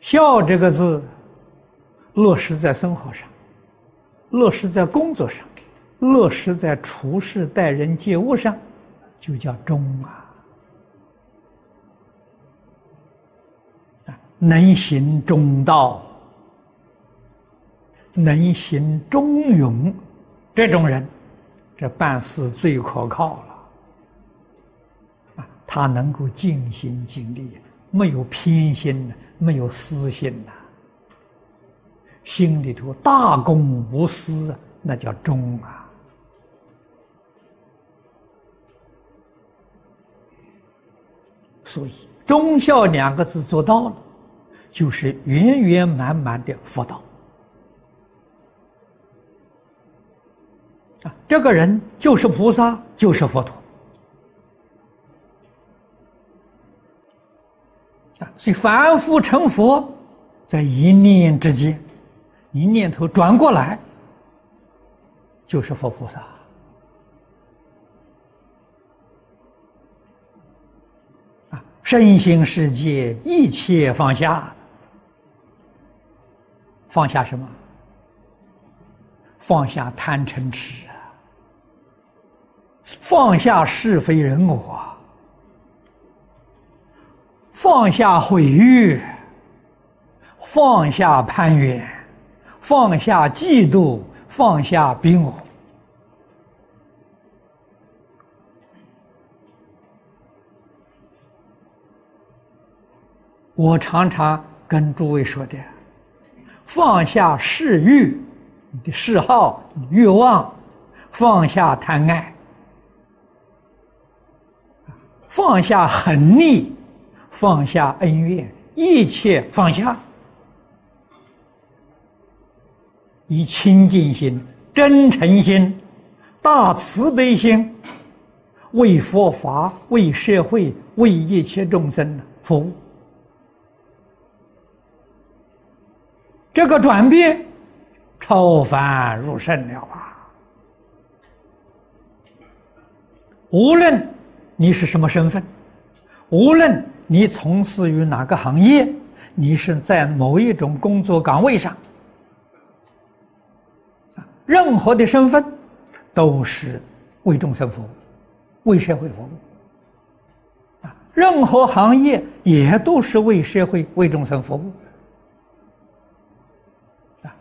孝这个字，落实在生活上，落实在工作上，落实在处事待人接物上，就叫忠啊！能行中道，能行中勇，这种人，这办事最可靠了。啊，他能够尽心尽力，没有偏心没有私心呐，心里头大公无私，那叫忠啊。所以“忠孝”两个字做到了，就是圆圆满满的佛道啊！这个人就是菩萨，就是佛陀。啊，所以凡夫成佛，在一念之间，一念头转过来，就是佛菩萨。啊，身心世界一切放下，放下什么？放下贪嗔痴啊，放下是非人我。放下毁誉，放下攀缘，放下嫉妒，放下逼我。我常常跟诸位说的：放下嗜欲，你的嗜好、欲望，放下贪爱，放下横逆。放下恩怨，一切放下，以清净心、真诚心、大慈悲心，为佛法、为社会、为一切众生服务。这个转变，超凡入圣了啊！无论你是什么身份，无论。你从事于哪个行业？你是在某一种工作岗位上，任何的身份都是为众生服务，为社会服务。任何行业也都是为社会、为众生服务。